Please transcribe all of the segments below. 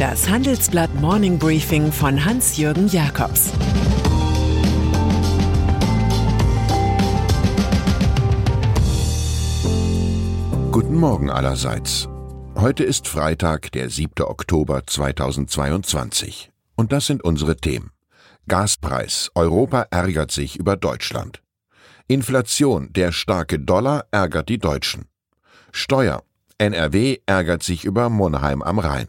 Das Handelsblatt Morning Briefing von Hans-Jürgen Jakobs Guten Morgen allerseits. Heute ist Freitag, der 7. Oktober 2022. Und das sind unsere Themen. Gaspreis. Europa ärgert sich über Deutschland. Inflation. Der starke Dollar ärgert die Deutschen. Steuer. NRW ärgert sich über Monheim am Rhein.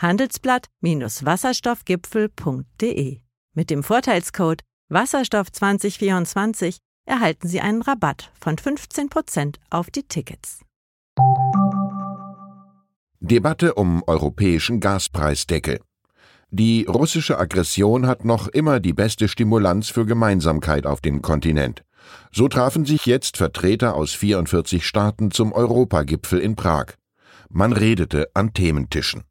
handelsblatt-wasserstoffgipfel.de. Mit dem Vorteilscode Wasserstoff 2024 erhalten Sie einen Rabatt von 15% auf die Tickets. Debatte um europäischen Gaspreisdeckel. Die russische Aggression hat noch immer die beste Stimulanz für Gemeinsamkeit auf dem Kontinent. So trafen sich jetzt Vertreter aus 44 Staaten zum Europagipfel in Prag. Man redete an Thementischen.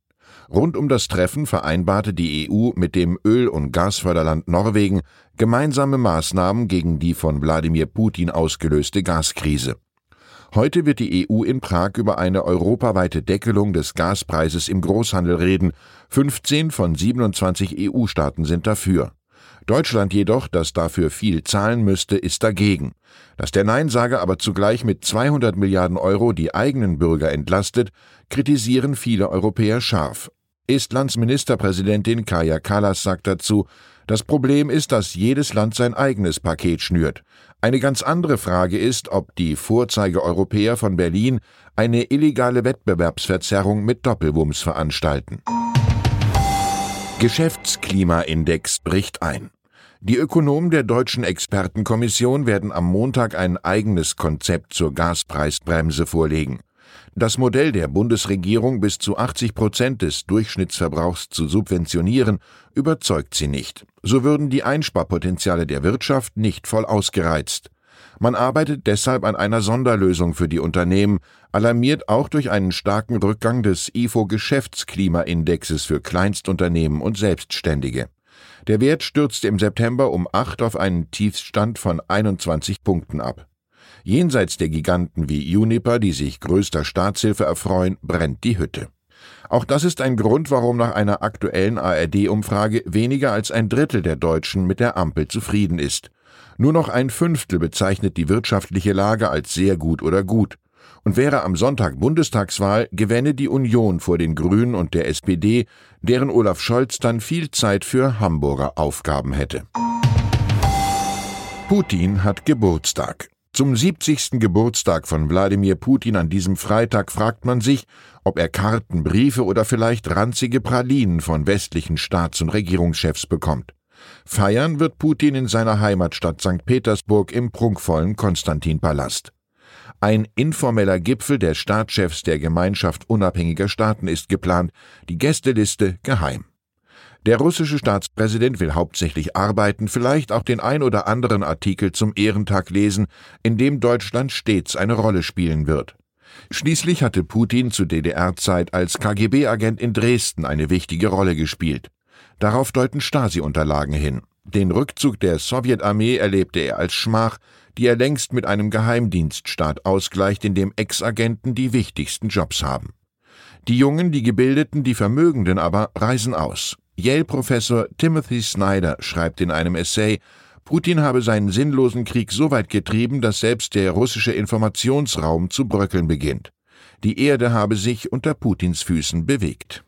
Rund um das Treffen vereinbarte die EU mit dem Öl- und Gasförderland Norwegen gemeinsame Maßnahmen gegen die von Wladimir Putin ausgelöste Gaskrise. Heute wird die EU in Prag über eine europaweite Deckelung des Gaspreises im Großhandel reden. 15 von 27 EU-Staaten sind dafür. Deutschland jedoch, das dafür viel zahlen müsste, ist dagegen. Dass der Neinsager aber zugleich mit 200 Milliarden Euro die eigenen Bürger entlastet, kritisieren viele Europäer scharf. Estlands Ministerpräsidentin Kaja Kallas sagt dazu, das Problem ist, dass jedes Land sein eigenes Paket schnürt. Eine ganz andere Frage ist, ob die Vorzeige-Europäer von Berlin eine illegale Wettbewerbsverzerrung mit Doppelwumms veranstalten. Geschäftsklimaindex bricht ein. Die Ökonomen der Deutschen Expertenkommission werden am Montag ein eigenes Konzept zur Gaspreisbremse vorlegen. Das Modell der Bundesregierung bis zu 80 Prozent des Durchschnittsverbrauchs zu subventionieren, überzeugt sie nicht. So würden die Einsparpotenziale der Wirtschaft nicht voll ausgereizt. Man arbeitet deshalb an einer Sonderlösung für die Unternehmen, alarmiert auch durch einen starken Rückgang des IFO Geschäftsklimaindexes für Kleinstunternehmen und Selbstständige. Der Wert stürzte im September um acht auf einen Tiefstand von 21 Punkten ab. Jenseits der Giganten wie Juniper, die sich größter Staatshilfe erfreuen, brennt die Hütte. Auch das ist ein Grund, warum nach einer aktuellen ARD-Umfrage weniger als ein Drittel der Deutschen mit der Ampel zufrieden ist. Nur noch ein Fünftel bezeichnet die wirtschaftliche Lage als sehr gut oder gut. Und wäre am Sonntag Bundestagswahl, gewänne die Union vor den Grünen und der SPD, deren Olaf Scholz dann viel Zeit für Hamburger Aufgaben hätte. Putin hat Geburtstag. Zum 70. Geburtstag von Wladimir Putin an diesem Freitag fragt man sich, ob er Karten, Briefe oder vielleicht ranzige Pralinen von westlichen Staats- und Regierungschefs bekommt. Feiern wird Putin in seiner Heimatstadt St. Petersburg im prunkvollen Konstantinpalast. Ein informeller Gipfel der Staatschefs der Gemeinschaft unabhängiger Staaten ist geplant, die Gästeliste geheim. Der russische Staatspräsident will hauptsächlich arbeiten, vielleicht auch den ein oder anderen Artikel zum Ehrentag lesen, in dem Deutschland stets eine Rolle spielen wird. Schließlich hatte Putin zu DDR-Zeit als KGB-Agent in Dresden eine wichtige Rolle gespielt. Darauf deuten Stasi-Unterlagen hin. Den Rückzug der Sowjetarmee erlebte er als Schmach, die er längst mit einem Geheimdienststaat ausgleicht, in dem Ex-Agenten die wichtigsten Jobs haben. Die Jungen, die Gebildeten, die Vermögenden aber reisen aus. Yale-Professor Timothy Snyder schreibt in einem Essay, Putin habe seinen sinnlosen Krieg so weit getrieben, dass selbst der russische Informationsraum zu bröckeln beginnt. Die Erde habe sich unter Putins Füßen bewegt.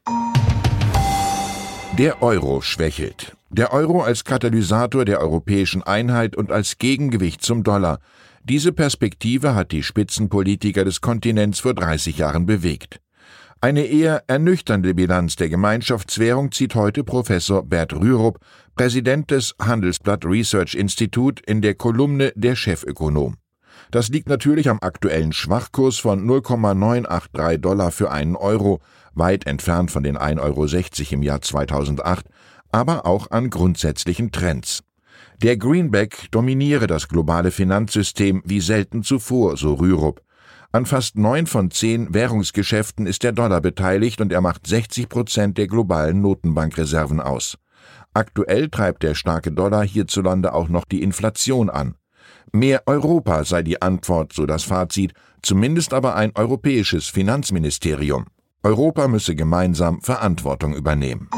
Der Euro schwächelt. Der Euro als Katalysator der europäischen Einheit und als Gegengewicht zum Dollar. Diese Perspektive hat die Spitzenpolitiker des Kontinents vor 30 Jahren bewegt. Eine eher ernüchternde Bilanz der Gemeinschaftswährung zieht heute Professor Bert Rürup, Präsident des Handelsblatt Research Institute, in der Kolumne Der Chefökonom. Das liegt natürlich am aktuellen Schwachkurs von 0,983 Dollar für einen Euro, weit entfernt von den 1,60 Euro im Jahr 2008, aber auch an grundsätzlichen Trends. Der Greenback dominiere das globale Finanzsystem wie selten zuvor, so Rürup. An fast neun von zehn Währungsgeschäften ist der Dollar beteiligt und er macht 60 Prozent der globalen Notenbankreserven aus. Aktuell treibt der starke Dollar hierzulande auch noch die Inflation an. Mehr Europa sei die Antwort, so das Fazit, zumindest aber ein europäisches Finanzministerium. Europa müsse gemeinsam Verantwortung übernehmen.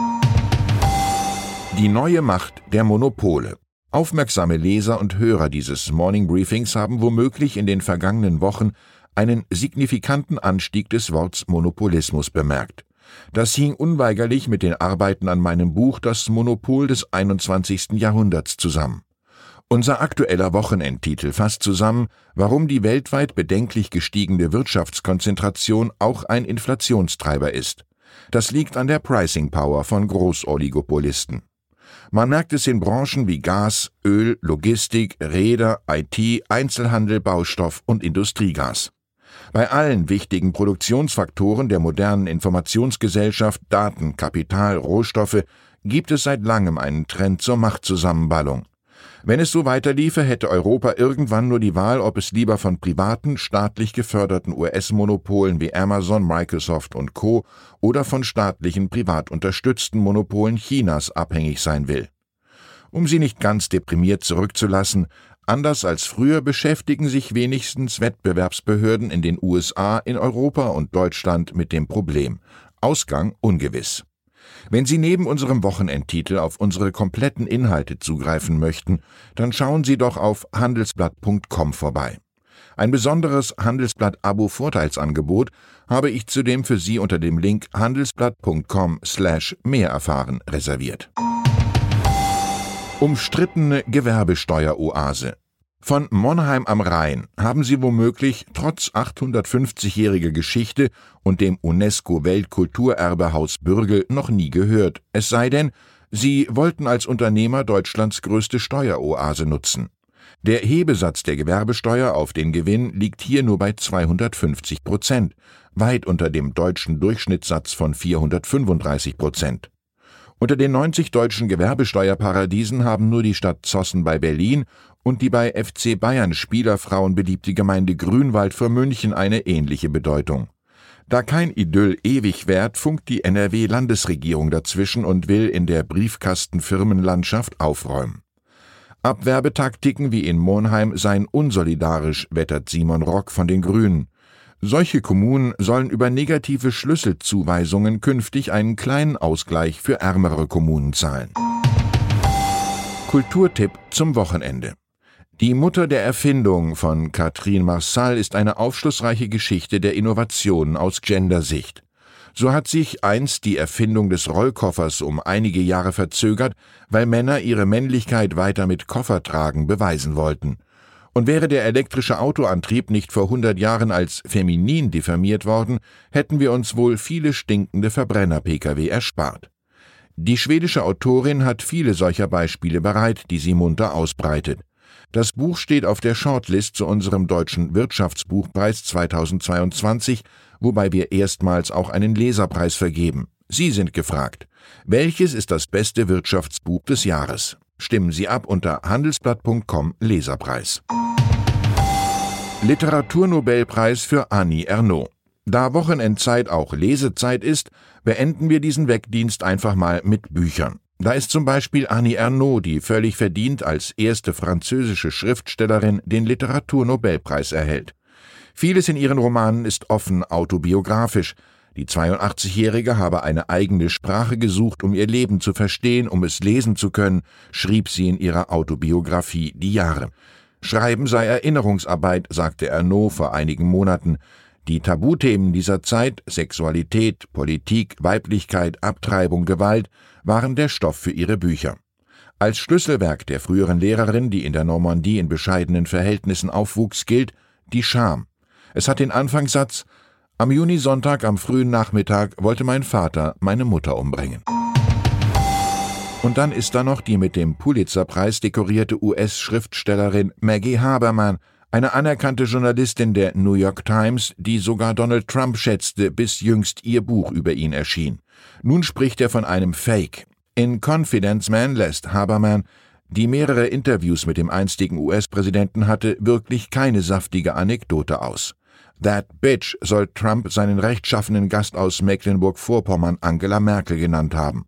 Die neue Macht der Monopole. Aufmerksame Leser und Hörer dieses Morning Briefings haben womöglich in den vergangenen Wochen einen signifikanten Anstieg des Worts Monopolismus bemerkt. Das hing unweigerlich mit den Arbeiten an meinem Buch Das Monopol des 21. Jahrhunderts zusammen. Unser aktueller Wochenendtitel fasst zusammen, warum die weltweit bedenklich gestiegene Wirtschaftskonzentration auch ein Inflationstreiber ist. Das liegt an der Pricing Power von Großoligopolisten. Man merkt es in Branchen wie Gas, Öl, Logistik, Räder, IT, Einzelhandel, Baustoff und Industriegas. Bei allen wichtigen Produktionsfaktoren der modernen Informationsgesellschaft, Daten, Kapital, Rohstoffe, gibt es seit langem einen Trend zur Machtzusammenballung. Wenn es so weiterliefe, hätte Europa irgendwann nur die Wahl, ob es lieber von privaten, staatlich geförderten US-Monopolen wie Amazon, Microsoft und Co. oder von staatlichen, privat unterstützten Monopolen Chinas abhängig sein will. Um sie nicht ganz deprimiert zurückzulassen, anders als früher beschäftigen sich wenigstens Wettbewerbsbehörden in den USA, in Europa und Deutschland mit dem Problem. Ausgang ungewiss. Wenn Sie neben unserem Wochenendtitel auf unsere kompletten Inhalte zugreifen möchten, dann schauen Sie doch auf handelsblatt.com vorbei. Ein besonderes Handelsblatt-Abo-Vorteilsangebot habe ich zudem für Sie unter dem Link handelsblatt.com slash mehr erfahren reserviert. Umstrittene Gewerbesteueroase von Monheim am Rhein haben Sie womöglich trotz 850-jähriger Geschichte und dem UNESCO-Weltkulturerbehaus Bürgel noch nie gehört, es sei denn, Sie wollten als Unternehmer Deutschlands größte Steueroase nutzen. Der Hebesatz der Gewerbesteuer auf den Gewinn liegt hier nur bei 250 Prozent, weit unter dem deutschen Durchschnittssatz von 435 Prozent. Unter den 90 deutschen Gewerbesteuerparadiesen haben nur die Stadt Zossen bei Berlin und die bei FC Bayern Spielerfrauen beliebte Gemeinde Grünwald vor München eine ähnliche Bedeutung. Da kein Idyll ewig währt, funkt die NRW-Landesregierung dazwischen und will in der Briefkastenfirmenlandschaft aufräumen. Abwerbetaktiken wie in Monheim seien unsolidarisch, wettert Simon Rock von den Grünen. Solche Kommunen sollen über negative Schlüsselzuweisungen künftig einen kleinen Ausgleich für ärmere Kommunen zahlen. Kulturtipp zum Wochenende. Die Mutter der Erfindung von Catherine Marsal ist eine aufschlussreiche Geschichte der Innovationen aus Gendersicht. So hat sich einst die Erfindung des Rollkoffers um einige Jahre verzögert, weil Männer ihre Männlichkeit weiter mit Koffertragen beweisen wollten. Und wäre der elektrische Autoantrieb nicht vor hundert Jahren als feminin diffamiert worden, hätten wir uns wohl viele stinkende Verbrenner-Pkw erspart. Die schwedische Autorin hat viele solcher Beispiele bereit, die sie munter ausbreitet. Das Buch steht auf der Shortlist zu unserem deutschen Wirtschaftsbuchpreis 2022, wobei wir erstmals auch einen Leserpreis vergeben. Sie sind gefragt. Welches ist das beste Wirtschaftsbuch des Jahres? Stimmen Sie ab unter handelsblatt.com Leserpreis. Literaturnobelpreis für Annie Ernaux. Da Wochenendzeit auch Lesezeit ist, beenden wir diesen Wegdienst einfach mal mit Büchern. Da ist zum Beispiel Annie Ernaux, die völlig verdient als erste französische Schriftstellerin den Literaturnobelpreis erhält. Vieles in ihren Romanen ist offen autobiografisch. Die 82-Jährige habe eine eigene Sprache gesucht, um ihr Leben zu verstehen, um es lesen zu können, schrieb sie in ihrer Autobiografie Die Jahre. Schreiben sei Erinnerungsarbeit, sagte Ernaux vor einigen Monaten. Die Tabuthemen dieser Zeit Sexualität, Politik, Weiblichkeit, Abtreibung, Gewalt waren der Stoff für ihre Bücher. Als Schlüsselwerk der früheren Lehrerin, die in der Normandie in bescheidenen Verhältnissen aufwuchs, gilt Die Scham. Es hat den Anfangssatz Am Junisonntag am frühen Nachmittag wollte mein Vater meine Mutter umbringen. Und dann ist da noch die mit dem Pulitzerpreis dekorierte US-Schriftstellerin Maggie Haberman, Eine anerkannte Journalistin der New York Times, die sogar Donald Trump schätzte, bis jüngst ihr Buch über ihn erschien. Nun spricht er von einem Fake. In Confidence Man lässt Haberman, die mehrere Interviews mit dem einstigen US-Präsidenten hatte, wirklich keine saftige Anekdote aus. That Bitch soll Trump seinen rechtschaffenen Gast aus Mecklenburg-Vorpommern Angela Merkel genannt haben.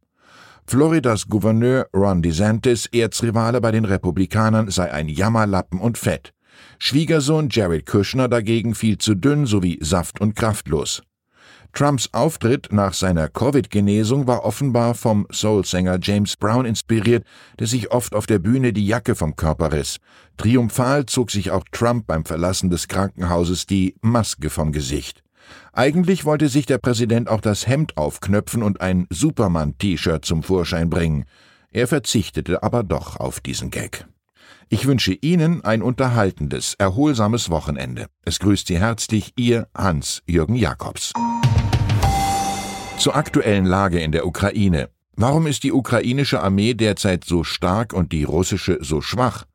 Floridas Gouverneur Ron DeSantis, Erzrivale bei den Republikanern, sei ein Jammerlappen und fett. Schwiegersohn Jared Kushner dagegen viel zu dünn sowie saft- und kraftlos. Trumps Auftritt nach seiner Covid-Genesung war offenbar vom Soul-Sänger James Brown inspiriert, der sich oft auf der Bühne die Jacke vom Körper riss. Triumphal zog sich auch Trump beim Verlassen des Krankenhauses die Maske vom Gesicht. Eigentlich wollte sich der Präsident auch das Hemd aufknöpfen und ein Superman-T-Shirt zum Vorschein bringen. Er verzichtete aber doch auf diesen Gag. Ich wünsche Ihnen ein unterhaltendes, erholsames Wochenende. Es grüßt Sie herzlich Ihr Hans-Jürgen Jakobs. Zur aktuellen Lage in der Ukraine. Warum ist die ukrainische Armee derzeit so stark und die russische so schwach?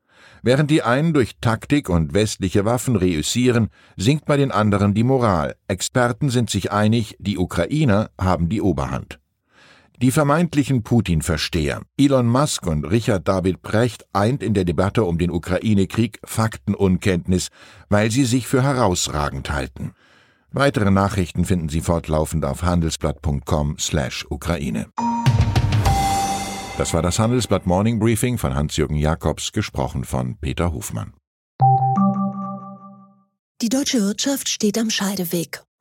Während die einen durch Taktik und westliche Waffen reüssieren, sinkt bei den anderen die Moral. Experten sind sich einig, die Ukrainer haben die Oberhand. Die vermeintlichen Putin-Versteher Elon Musk und Richard David Precht eint in der Debatte um den Ukraine-Krieg Faktenunkenntnis, weil sie sich für herausragend halten. Weitere Nachrichten finden Sie fortlaufend auf handelsblatt.com/Ukraine. Das war das Handelsblatt Morning Briefing von Hans-Jürgen Jakobs, gesprochen von Peter Hofmann. Die deutsche Wirtschaft steht am Scheideweg.